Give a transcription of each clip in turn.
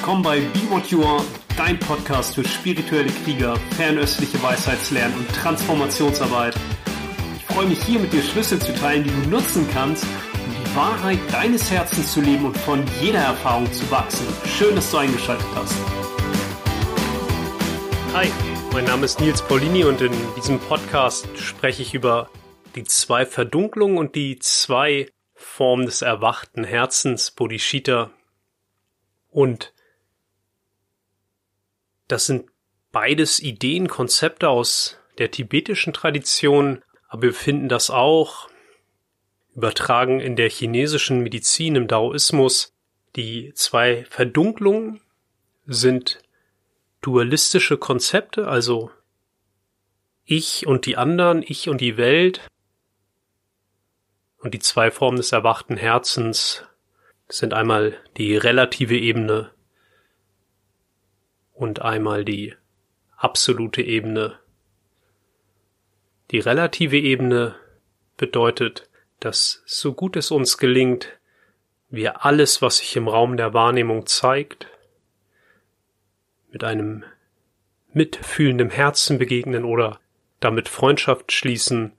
willkommen bei Be What You Are, dein Podcast für spirituelle Krieger, fernöstliche Weisheitslernen und Transformationsarbeit. Ich freue mich hier mit dir Schlüssel zu teilen, die du nutzen kannst, um die Wahrheit deines Herzens zu leben und von jeder Erfahrung zu wachsen. Schön, dass du eingeschaltet hast. Hi, mein Name ist Nils Paulini und in diesem Podcast spreche ich über die zwei Verdunklungen und die zwei Formen des erwachten Herzens, Bodhisattva und das sind beides Ideen, Konzepte aus der tibetischen Tradition, aber wir finden das auch übertragen in der chinesischen Medizin, im Daoismus. Die zwei Verdunklungen sind dualistische Konzepte, also ich und die anderen, ich und die Welt. Und die zwei Formen des erwachten Herzens sind einmal die relative Ebene und einmal die absolute Ebene. Die relative Ebene bedeutet, dass so gut es uns gelingt, wir alles, was sich im Raum der Wahrnehmung zeigt, mit einem mitfühlenden Herzen begegnen oder damit Freundschaft schließen,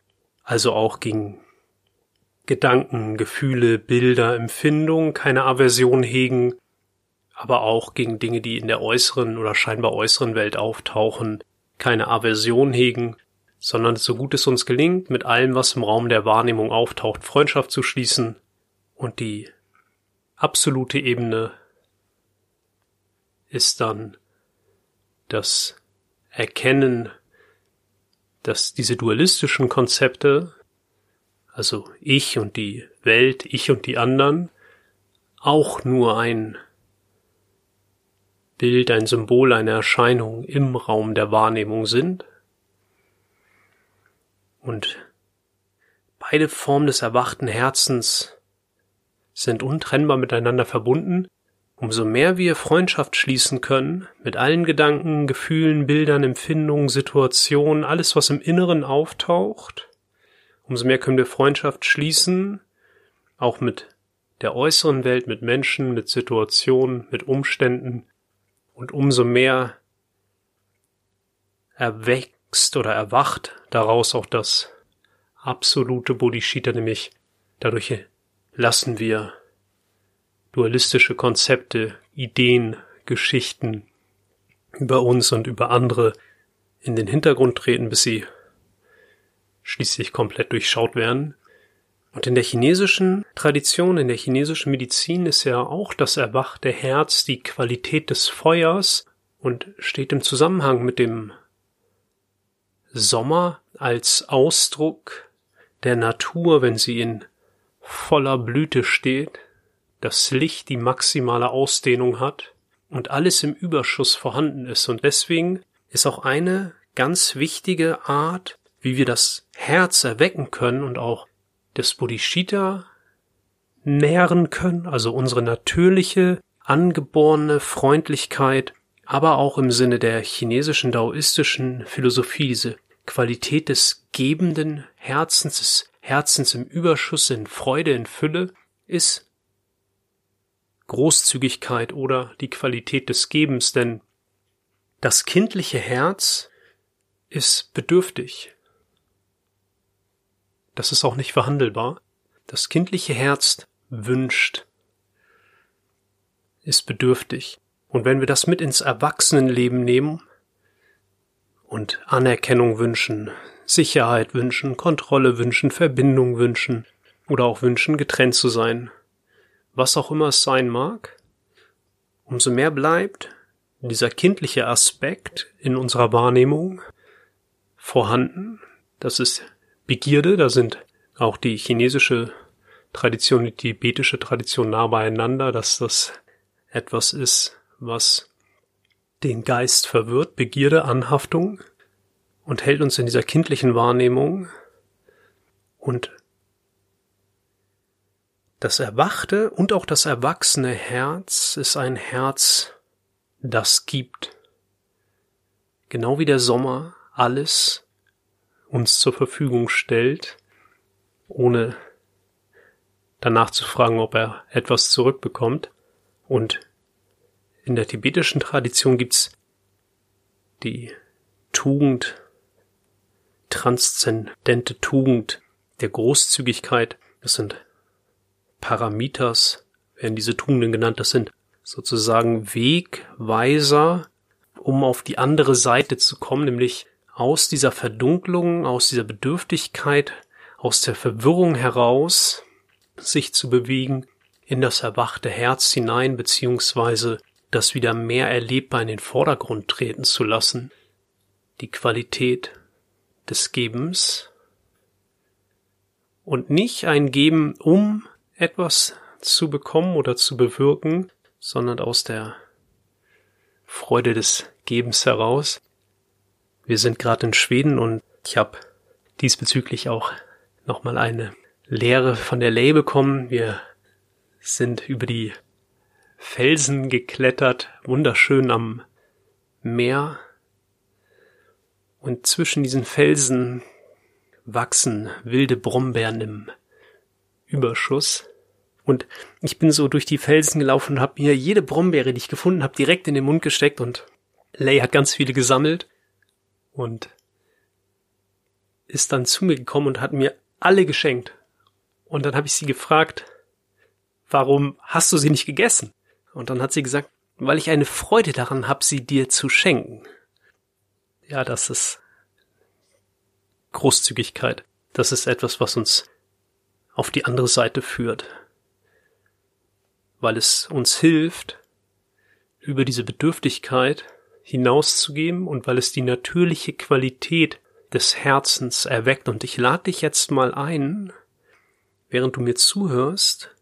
also auch gegen Gedanken, Gefühle, Bilder, Empfindungen keine Aversion hegen, aber auch gegen Dinge, die in der äußeren oder scheinbar äußeren Welt auftauchen, keine Aversion hegen, sondern so gut es uns gelingt, mit allem, was im Raum der Wahrnehmung auftaucht, Freundschaft zu schließen und die absolute Ebene ist dann das Erkennen, dass diese dualistischen Konzepte also ich und die Welt, ich und die anderen, auch nur ein Bild, ein Symbol, eine Erscheinung im Raum der Wahrnehmung sind. Und beide Formen des erwachten Herzens sind untrennbar miteinander verbunden. Umso mehr wir Freundschaft schließen können mit allen Gedanken, Gefühlen, Bildern, Empfindungen, Situationen, alles, was im Inneren auftaucht, umso mehr können wir Freundschaft schließen, auch mit der äußeren Welt, mit Menschen, mit Situationen, mit Umständen und umso mehr erwächst oder erwacht daraus auch das absolute Bodhisattva, nämlich dadurch lassen wir dualistische Konzepte, Ideen, Geschichten über uns und über andere in den Hintergrund treten, bis sie schließlich komplett durchschaut werden. Und in der chinesischen Tradition, in der chinesischen Medizin ist ja auch das erwachte Herz die Qualität des Feuers und steht im Zusammenhang mit dem Sommer als Ausdruck der Natur, wenn sie in voller Blüte steht, das Licht die maximale Ausdehnung hat und alles im Überschuss vorhanden ist. Und deswegen ist auch eine ganz wichtige Art, wie wir das Herz erwecken können und auch das Bodhisattva nähren können, also unsere natürliche, angeborene Freundlichkeit, aber auch im Sinne der chinesischen daoistischen Philosophie diese Qualität des gebenden Herzens, des Herzens im Überschuss, in Freude, in Fülle, ist Großzügigkeit oder die Qualität des Gebens, denn das kindliche Herz ist bedürftig. Das ist auch nicht verhandelbar. Das kindliche Herz wünscht, ist bedürftig. Und wenn wir das mit ins Erwachsenenleben nehmen und Anerkennung wünschen, Sicherheit wünschen, Kontrolle wünschen, Verbindung wünschen oder auch wünschen, getrennt zu sein, was auch immer es sein mag, umso mehr bleibt dieser kindliche Aspekt in unserer Wahrnehmung vorhanden. Das ist Begierde, da sind auch die chinesische Tradition, die tibetische Tradition nah beieinander, dass das etwas ist, was den Geist verwirrt, Begierde, Anhaftung und hält uns in dieser kindlichen Wahrnehmung. Und das erwachte und auch das erwachsene Herz ist ein Herz, das gibt. Genau wie der Sommer alles uns zur Verfügung stellt, ohne danach zu fragen, ob er etwas zurückbekommt. Und In der tibetischen Tradition gibt's die Tugend, transzendente Tugend der Großzügigkeit. Das sind Paramitas, werden diese Tugenden genannt. Das sind sozusagen Wegweiser, um auf die andere Seite zu kommen, nämlich aus dieser Verdunklung, aus dieser Bedürftigkeit, aus der Verwirrung heraus sich zu bewegen in das erwachte Herz hinein, beziehungsweise das wieder mehr erlebbar in den Vordergrund treten zu lassen, die Qualität des Gebens und nicht ein Geben, um etwas zu bekommen oder zu bewirken, sondern aus der Freude des Gebens heraus. Wir sind gerade in Schweden und ich habe diesbezüglich auch nochmal eine Lehre von der Lay bekommen. Wir sind über die Felsen geklettert, wunderschön am Meer. Und zwischen diesen Felsen wachsen wilde Brombeeren im Überschuss. Und ich bin so durch die Felsen gelaufen und habe mir jede Brombeere, die ich gefunden habe, direkt in den Mund gesteckt und Lay hat ganz viele gesammelt und ist dann zu mir gekommen und hat mir alle geschenkt. Und dann habe ich sie gefragt, warum hast du sie nicht gegessen? Und dann hat sie gesagt, weil ich eine Freude daran habe, sie dir zu schenken. Ja, das ist Großzügigkeit. Das ist etwas, was uns auf die andere Seite führt. Weil es uns hilft, über diese Bedürftigkeit hinauszugeben und weil es die natürliche Qualität des Herzens erweckt. Und ich lade dich jetzt mal ein, während du mir zuhörst,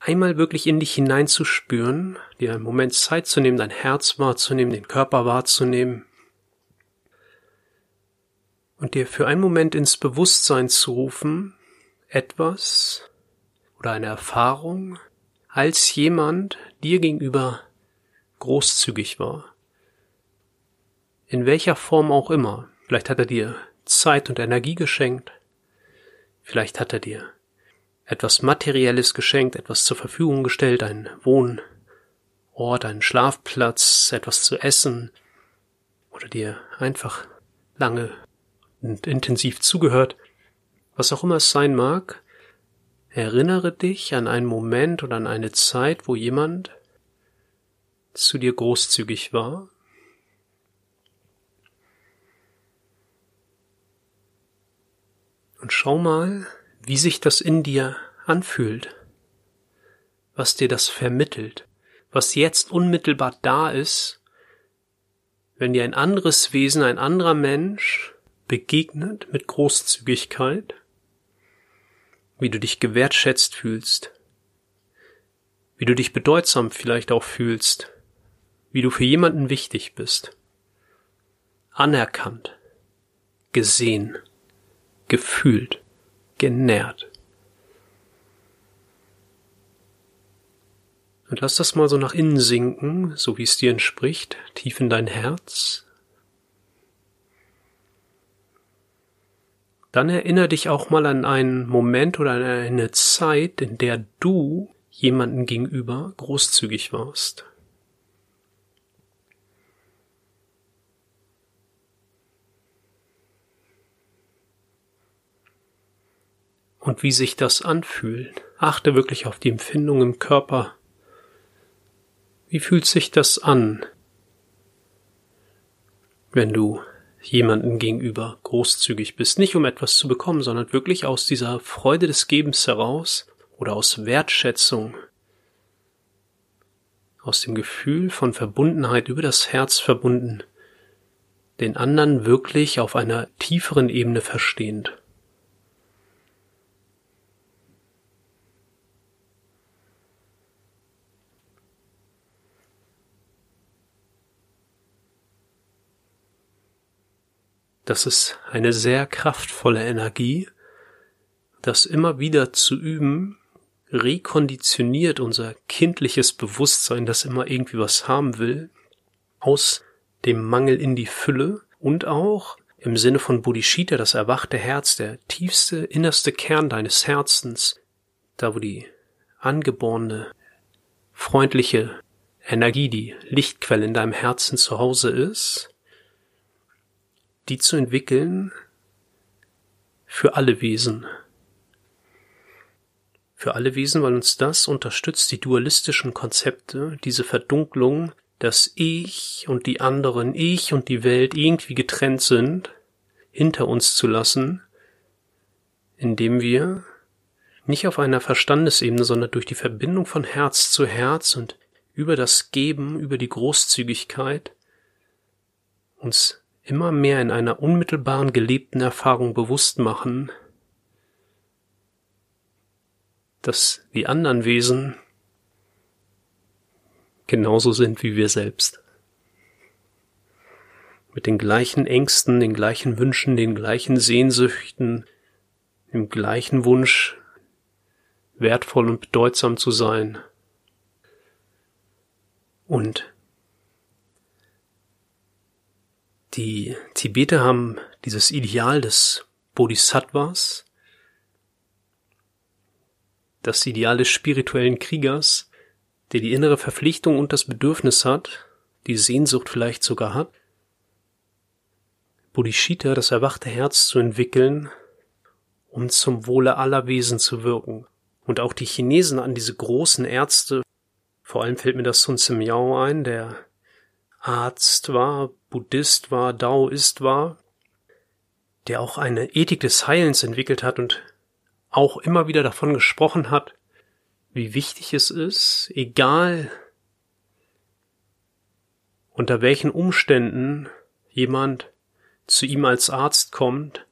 einmal wirklich in dich hineinzuspüren, dir einen Moment Zeit zu nehmen, dein Herz wahrzunehmen, den Körper wahrzunehmen und dir für einen Moment ins Bewusstsein zu rufen, etwas oder eine Erfahrung als jemand dir gegenüber großzügig war. In welcher Form auch immer. Vielleicht hat er dir Zeit und Energie geschenkt. Vielleicht hat er dir etwas Materielles geschenkt, etwas zur Verfügung gestellt, ein Wohnort, einen Schlafplatz, etwas zu essen oder dir einfach lange und intensiv zugehört, was auch immer es sein mag, erinnere dich an einen Moment oder an eine Zeit, wo jemand zu dir großzügig war. Und schau mal, wie sich das in dir anfühlt, was dir das vermittelt, was jetzt unmittelbar da ist, wenn dir ein anderes Wesen, ein anderer Mensch begegnet mit Großzügigkeit, wie du dich gewertschätzt fühlst, wie du dich bedeutsam vielleicht auch fühlst, wie du für jemanden wichtig bist, anerkannt, gesehen, gefühlt genährt. Und lass das mal so nach innen sinken, so wie es dir entspricht, tief in dein Herz. Dann erinnere dich auch mal an einen Moment oder an eine Zeit, in der du jemanden gegenüber großzügig warst. Und wie sich das anfühlt. Achte wirklich auf die Empfindung im Körper. Wie fühlt sich das an, wenn du jemanden gegenüber großzügig bist, nicht um etwas zu bekommen, sondern wirklich aus dieser Freude des Gebens heraus oder aus Wertschätzung, aus dem Gefühl von Verbundenheit über das Herz verbunden, den anderen wirklich auf einer tieferen Ebene verstehend. Das ist eine sehr kraftvolle Energie. Das immer wieder zu üben, rekonditioniert unser kindliches Bewusstsein, das immer irgendwie was haben will, aus dem Mangel in die Fülle und auch im Sinne von Bodhicitta, das erwachte Herz, der tiefste, innerste Kern deines Herzens, da wo die angeborene, freundliche Energie, die Lichtquelle in deinem Herzen zu Hause ist, die zu entwickeln für alle Wesen. Für alle Wesen, weil uns das unterstützt, die dualistischen Konzepte, diese Verdunklung, dass ich und die anderen, ich und die Welt irgendwie getrennt sind, hinter uns zu lassen, indem wir nicht auf einer Verstandesebene, sondern durch die Verbindung von Herz zu Herz und über das Geben, über die Großzügigkeit uns immer mehr in einer unmittelbaren gelebten Erfahrung bewusst machen, dass die anderen Wesen genauso sind wie wir selbst. Mit den gleichen Ängsten, den gleichen Wünschen, den gleichen Sehnsüchten, dem gleichen Wunsch, wertvoll und bedeutsam zu sein. Und die Tibeter haben dieses Ideal des Bodhisattvas, das Ideal des spirituellen Kriegers, der die innere Verpflichtung und das Bedürfnis hat, die Sehnsucht vielleicht sogar hat, Bodhicitta, das erwachte Herz zu entwickeln, um zum Wohle aller Wesen zu wirken. Und auch die Chinesen an diese großen Ärzte, vor allem fällt mir das Sun Tzu Miao ein, der Arzt war, Buddhist war, Daoist war, der auch eine Ethik des Heilens entwickelt hat und auch immer wieder davon gesprochen hat, wie wichtig es ist, egal unter welchen Umständen jemand zu ihm als Arzt kommt,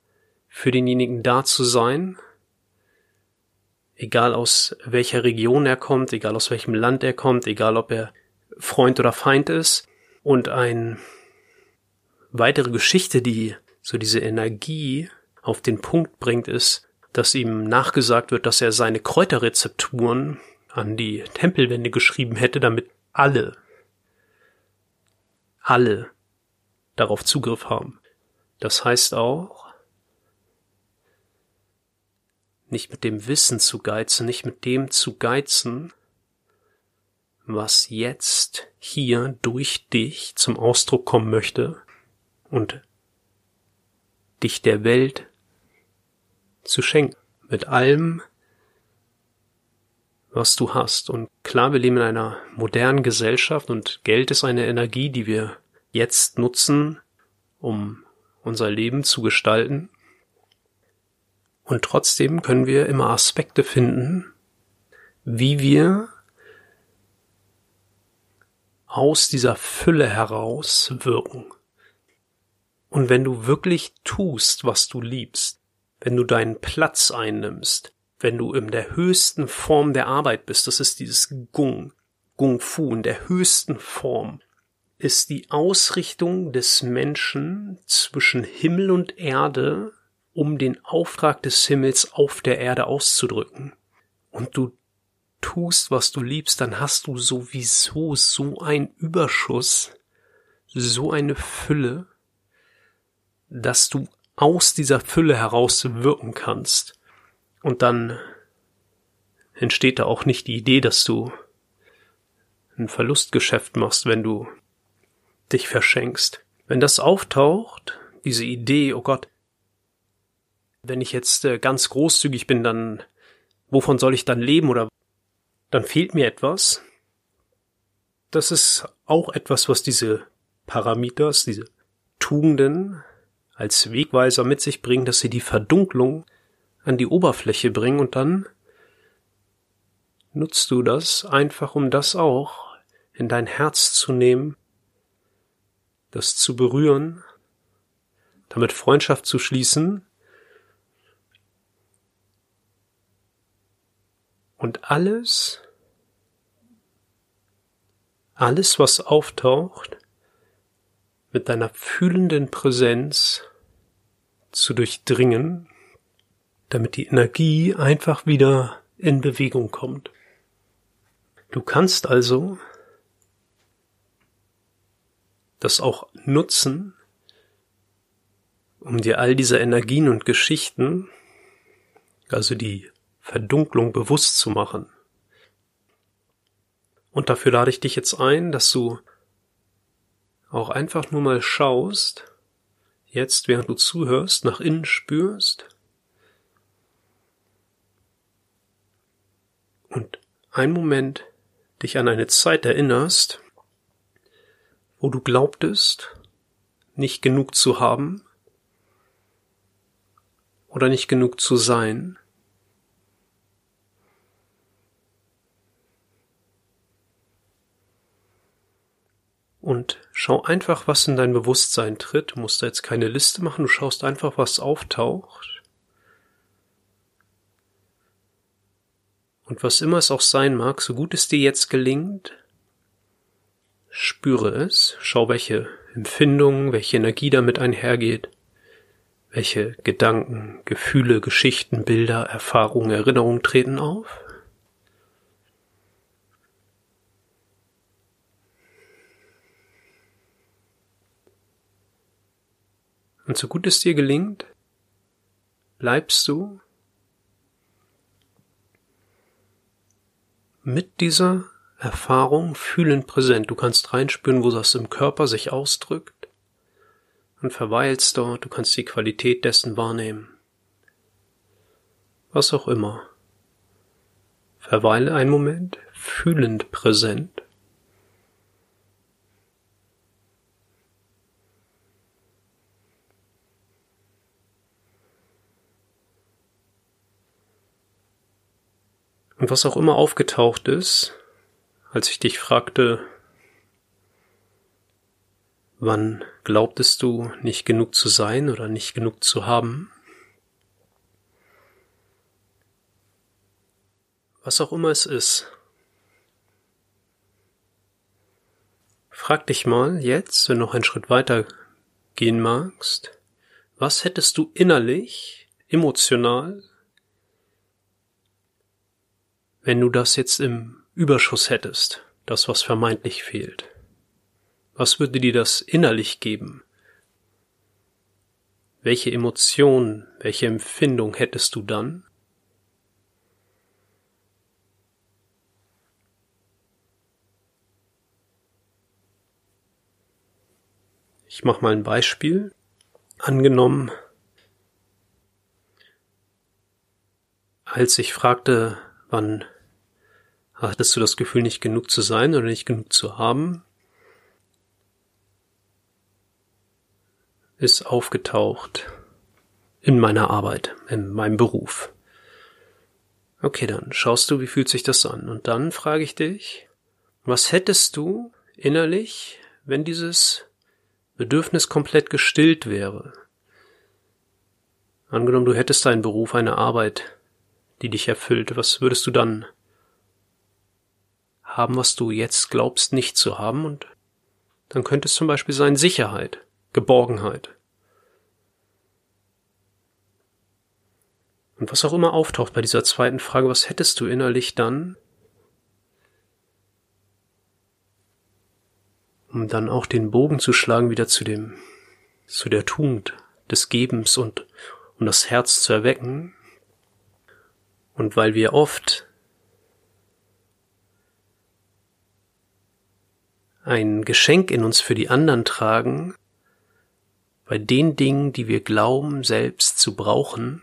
für denjenigen da zu sein, egal aus welcher Region er kommt, egal aus welchem Land er kommt, egal ob er Freund oder Feind ist. Und ein weitere Geschichte, die so diese Energie auf den Punkt bringt, ist, dass ihm nachgesagt wird, dass er seine Kräuterrezepturen an die Tempelwände geschrieben hätte, damit alle, alle darauf Zugriff haben. Das heißt auch, nicht mit dem Wissen zu geizen, nicht mit dem zu geizen, was jetzt hier durch dich zum Ausdruck kommen möchte und dich der Welt zu schenken. Mit allem, was du hast. Und klar, wir leben in einer modernen Gesellschaft und Geld ist eine Energie, die wir jetzt nutzen, um unser Leben zu gestalten. Und trotzdem können wir immer Aspekte finden, wie wir aus dieser Fülle heraus wirken. Und wenn du wirklich tust, was du liebst, wenn du deinen Platz einnimmst, wenn du in der höchsten Form der Arbeit bist, das ist dieses Gung, Gung Fu, in der höchsten Form, ist die Ausrichtung des Menschen zwischen Himmel und Erde, um den Auftrag des Himmels auf der Erde auszudrücken. Und du tust, was du liebst, dann hast du sowieso so ein Überschuss, so eine Fülle, dass du aus dieser Fülle heraus wirken kannst. Und dann entsteht da auch nicht die Idee, dass du ein Verlustgeschäft machst, wenn du dich verschenkst. Wenn das auftaucht, diese Idee, oh Gott, wenn ich jetzt äh, ganz großzügig bin, dann wovon soll ich dann leben oder dann fehlt mir etwas. Das ist auch etwas, was diese Parameters, diese Tugenden als Wegweiser mit sich bringen, dass sie die Verdunklung an die Oberfläche bringen und dann nutzt du das einfach, um das auch in dein Herz zu nehmen, das zu berühren, damit Freundschaft zu schließen und alles, alles, was auftaucht, mit deiner fühlenden Präsenz zu durchdringen, damit die Energie einfach wieder in Bewegung kommt. Du kannst also das auch nutzen, um dir all diese Energien und Geschichten, also die Verdunklung bewusst zu machen. Und dafür lade ich dich jetzt ein, dass du auch einfach nur mal schaust, jetzt während du zuhörst, nach innen spürst und einen Moment dich an eine Zeit erinnerst, wo du glaubtest, nicht genug zu haben oder nicht genug zu sein. Und schau einfach, was in dein Bewusstsein tritt. Du musst da jetzt keine Liste machen, du schaust einfach, was auftaucht. Und was immer es auch sein mag, so gut es dir jetzt gelingt, spüre es, schau, welche Empfindungen, welche Energie damit einhergeht, welche Gedanken, Gefühle, Geschichten, Bilder, Erfahrungen, Erinnerungen treten auf. Und so gut es dir gelingt, bleibst du mit dieser Erfahrung fühlend präsent. Du kannst reinspüren, wo das im Körper sich ausdrückt und verweilst dort. Du kannst die Qualität dessen wahrnehmen. Was auch immer. Verweile einen Moment fühlend präsent. Und was auch immer aufgetaucht ist, als ich dich fragte, wann glaubtest du nicht genug zu sein oder nicht genug zu haben, was auch immer es ist, frag dich mal jetzt, wenn du noch einen Schritt weiter gehen magst, was hättest du innerlich, emotional wenn du das jetzt im Überschuss hättest, das was vermeintlich fehlt? Was würde dir das innerlich geben? Welche Emotion, welche Empfindung hättest du dann? Ich mache mal ein Beispiel. Angenommen, als ich fragte, wann Hattest du das Gefühl, nicht genug zu sein oder nicht genug zu haben? Ist aufgetaucht in meiner Arbeit, in meinem Beruf. Okay, dann schaust du, wie fühlt sich das an? Und dann frage ich dich, was hättest du innerlich, wenn dieses Bedürfnis komplett gestillt wäre? Angenommen, du hättest einen Beruf, eine Arbeit, die dich erfüllt, was würdest du dann haben, was du jetzt glaubst nicht zu haben und dann könnte es zum Beispiel sein Sicherheit, Geborgenheit. Und was auch immer auftaucht bei dieser zweiten Frage, was hättest du innerlich dann, um dann auch den Bogen zu schlagen wieder zu dem, zu der Tugend des Gebens und um das Herz zu erwecken. Und weil wir oft ein Geschenk in uns für die anderen tragen, bei den Dingen, die wir glauben selbst zu brauchen,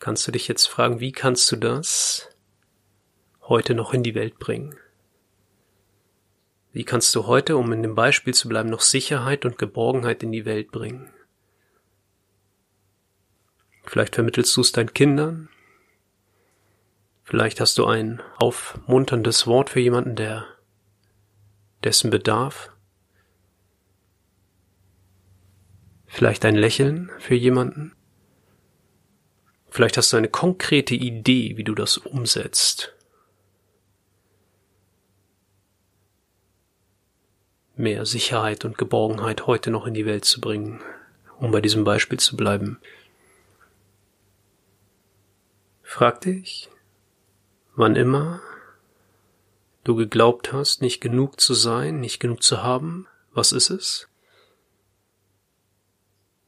kannst du dich jetzt fragen, wie kannst du das heute noch in die Welt bringen? Wie kannst du heute, um in dem Beispiel zu bleiben, noch Sicherheit und Geborgenheit in die Welt bringen? Vielleicht vermittelst du es deinen Kindern. Vielleicht hast du ein aufmunterndes Wort für jemanden, der dessen Bedarf? Vielleicht ein Lächeln für jemanden? Vielleicht hast du eine konkrete Idee, wie du das umsetzt. Mehr Sicherheit und Geborgenheit heute noch in die Welt zu bringen, um bei diesem Beispiel zu bleiben. Frag dich, wann immer du geglaubt hast, nicht genug zu sein, nicht genug zu haben, was ist es?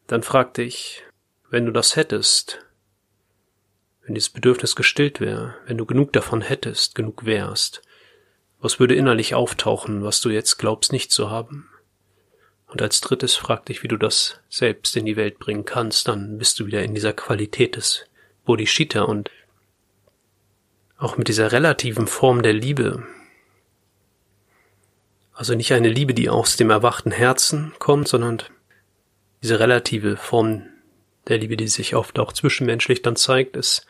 Dann frag dich, wenn du das hättest, wenn dieses Bedürfnis gestillt wäre, wenn du genug davon hättest, genug wärst, Was würde innerlich auftauchen, was du jetzt glaubst nicht zu haben? Und als drittes frag dich, wie du das selbst in die Welt bringen kannst, dann bist du wieder in dieser Qualität des Bodhicitta und auch mit dieser relativen Form der Liebe. Also nicht eine Liebe, die aus dem erwachten Herzen kommt, sondern diese relative Form der Liebe, die sich oft auch zwischenmenschlich dann zeigt, ist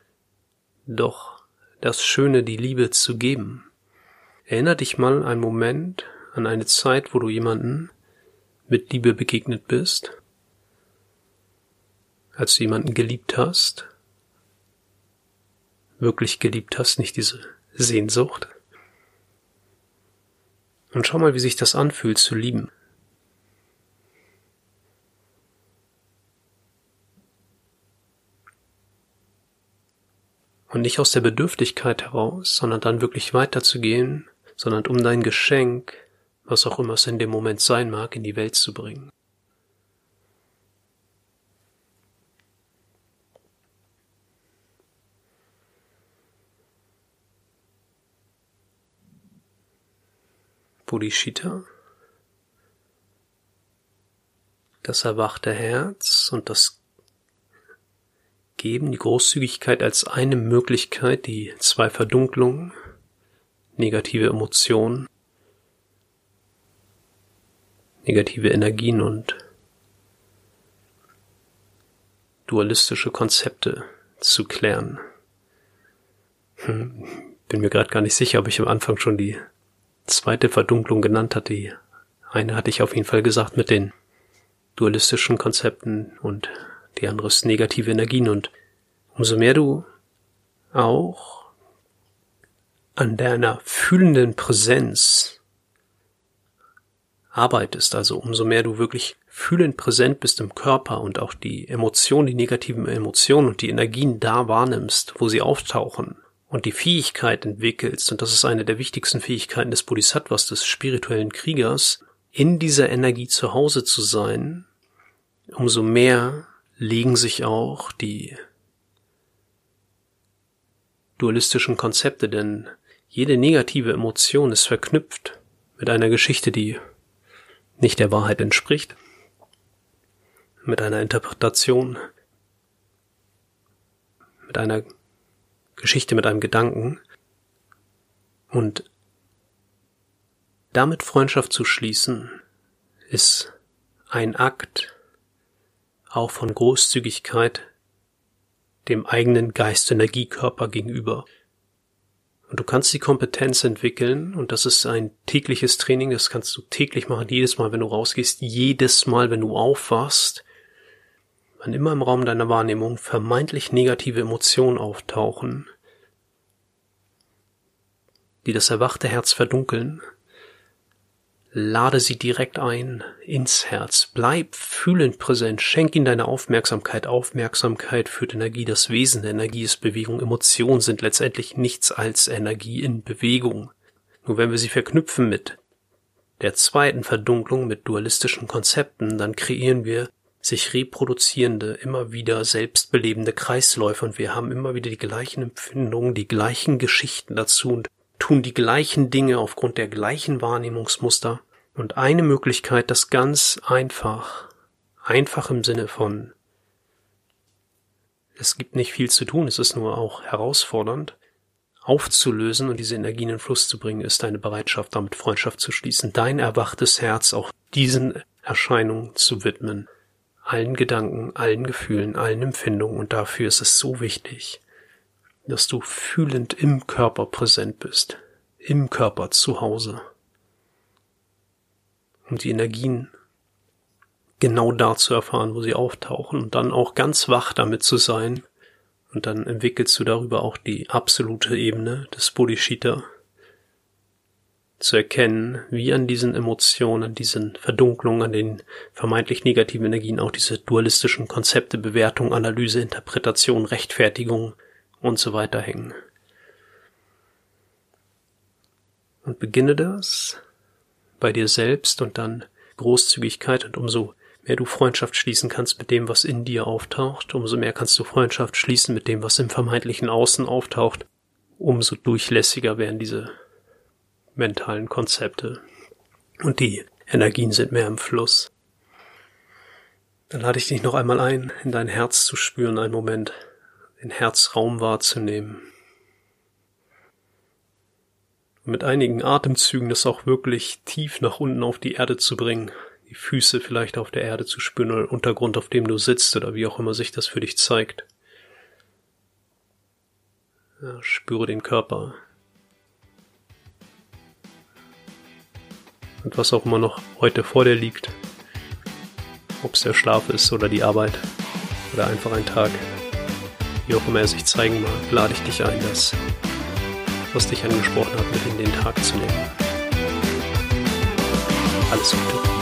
doch das Schöne, die Liebe zu geben. Erinner dich mal einen Moment an eine Zeit, wo du jemanden mit Liebe begegnet bist, als du jemanden geliebt hast, wirklich geliebt hast, nicht diese Sehnsucht. Und schau mal, wie sich das anfühlt zu lieben. Und nicht aus der Bedürftigkeit heraus, sondern dann wirklich weiterzugehen, sondern um dein Geschenk, was auch immer es in dem Moment sein mag, in die Welt zu bringen. Bodhicitta, das erwachte Herz und das Geben, die Großzügigkeit als eine Möglichkeit, die zwei Verdunklungen, negative Emotionen, negative Energien und dualistische Konzepte zu klären. Hm, bin mir gerade gar nicht sicher, ob ich am Anfang schon die zweite Verdunklung genannt hat. Die eine hatte ich auf jeden Fall gesagt mit den dualistischen Konzepten und die andere ist negative Energien und umso mehr du auch an deiner fühlenden Präsenz arbeitest, also umso mehr du wirklich fühlend präsent bist im Körper und auch die Emotionen, die negativen Emotionen und die Energien da wahrnimmst, wo sie auftauchen, und die Fähigkeit entwickelst, und das ist eine der wichtigsten Fähigkeiten des Bodhisattvas, des spirituellen Kriegers, in dieser Energie zu Hause zu sein, umso mehr legen sich auch die dualistischen Konzepte, denn jede negative Emotion ist verknüpft mit einer Geschichte, die nicht der Wahrheit entspricht, mit einer Interpretation, mit einer Geschichte mit einem Gedanken und damit Freundschaft zu schließen, ist ein Akt auch von Großzügigkeit dem eigenen Geist-Energiekörper gegenüber. Und du kannst die Kompetenz entwickeln, und das ist ein tägliches Training, das kannst du täglich machen, jedes Mal, wenn du rausgehst, jedes Mal, wenn du aufwachst, wann immer im Raum deiner Wahrnehmung vermeintlich negative Emotionen auftauchen, die das erwachte Herz verdunkeln, lade sie direkt ein ins Herz. Bleib fühlend präsent. Schenk ihnen deine Aufmerksamkeit. Aufmerksamkeit führt Energie. Das Wesen der Energie ist Bewegung. Emotionen sind letztendlich nichts als Energie in Bewegung. Nur wenn wir sie verknüpfen mit der zweiten Verdunklung, mit dualistischen Konzepten, dann kreieren wir sich reproduzierende, immer wieder selbstbelebende Kreisläufe und wir haben immer wieder die gleichen Empfindungen, die gleichen Geschichten dazu und tun die gleichen Dinge aufgrund der gleichen Wahrnehmungsmuster. Und eine Möglichkeit, das ganz einfach, einfach im Sinne von, es gibt nicht viel zu tun, es ist nur auch herausfordernd, aufzulösen und diese Energien in Fluss zu bringen, ist deine Bereitschaft, damit Freundschaft zu schließen, dein erwachtes Herz auch diesen Erscheinungen zu widmen allen Gedanken, allen Gefühlen, allen Empfindungen und dafür ist es so wichtig, dass du fühlend im Körper präsent bist, im Körper zu Hause, um die Energien genau da zu erfahren, wo sie auftauchen und dann auch ganz wach damit zu sein. Und dann entwickelst du darüber auch die absolute Ebene des Bodhicitta, zu erkennen, wie an diesen Emotionen, an diesen Verdunklungen, an den vermeintlich negativen Energien auch diese dualistischen Konzepte, Bewertung, Analyse, Interpretation, Rechtfertigung und so weiter hängen. Und beginne das bei dir selbst und dann Großzügigkeit und umso mehr du Freundschaft schließen kannst mit dem, was in dir auftaucht, umso mehr kannst du Freundschaft schließen mit dem, was im vermeintlichen Außen auftaucht, umso durchlässiger werden diese mentalen Konzepte. Und die Energien sind mehr im Fluss. Dann lade ich dich noch einmal ein, in dein Herz zu spüren, einen Moment, den Herzraum wahrzunehmen. Und mit einigen Atemzügen das auch wirklich tief nach unten auf die Erde zu bringen, die Füße vielleicht auf der Erde zu spüren oder Untergrund, auf dem du sitzt oder wie auch immer sich das für dich zeigt. Ja, spüre den Körper. Und was auch immer noch heute vor dir liegt. Ob es der Schlaf ist oder die Arbeit oder einfach ein Tag. Wie auch immer er sich zeigen mag, lade ich dich ein, das, was dich angesprochen hat, mit in den Tag zu nehmen. Alles Gute.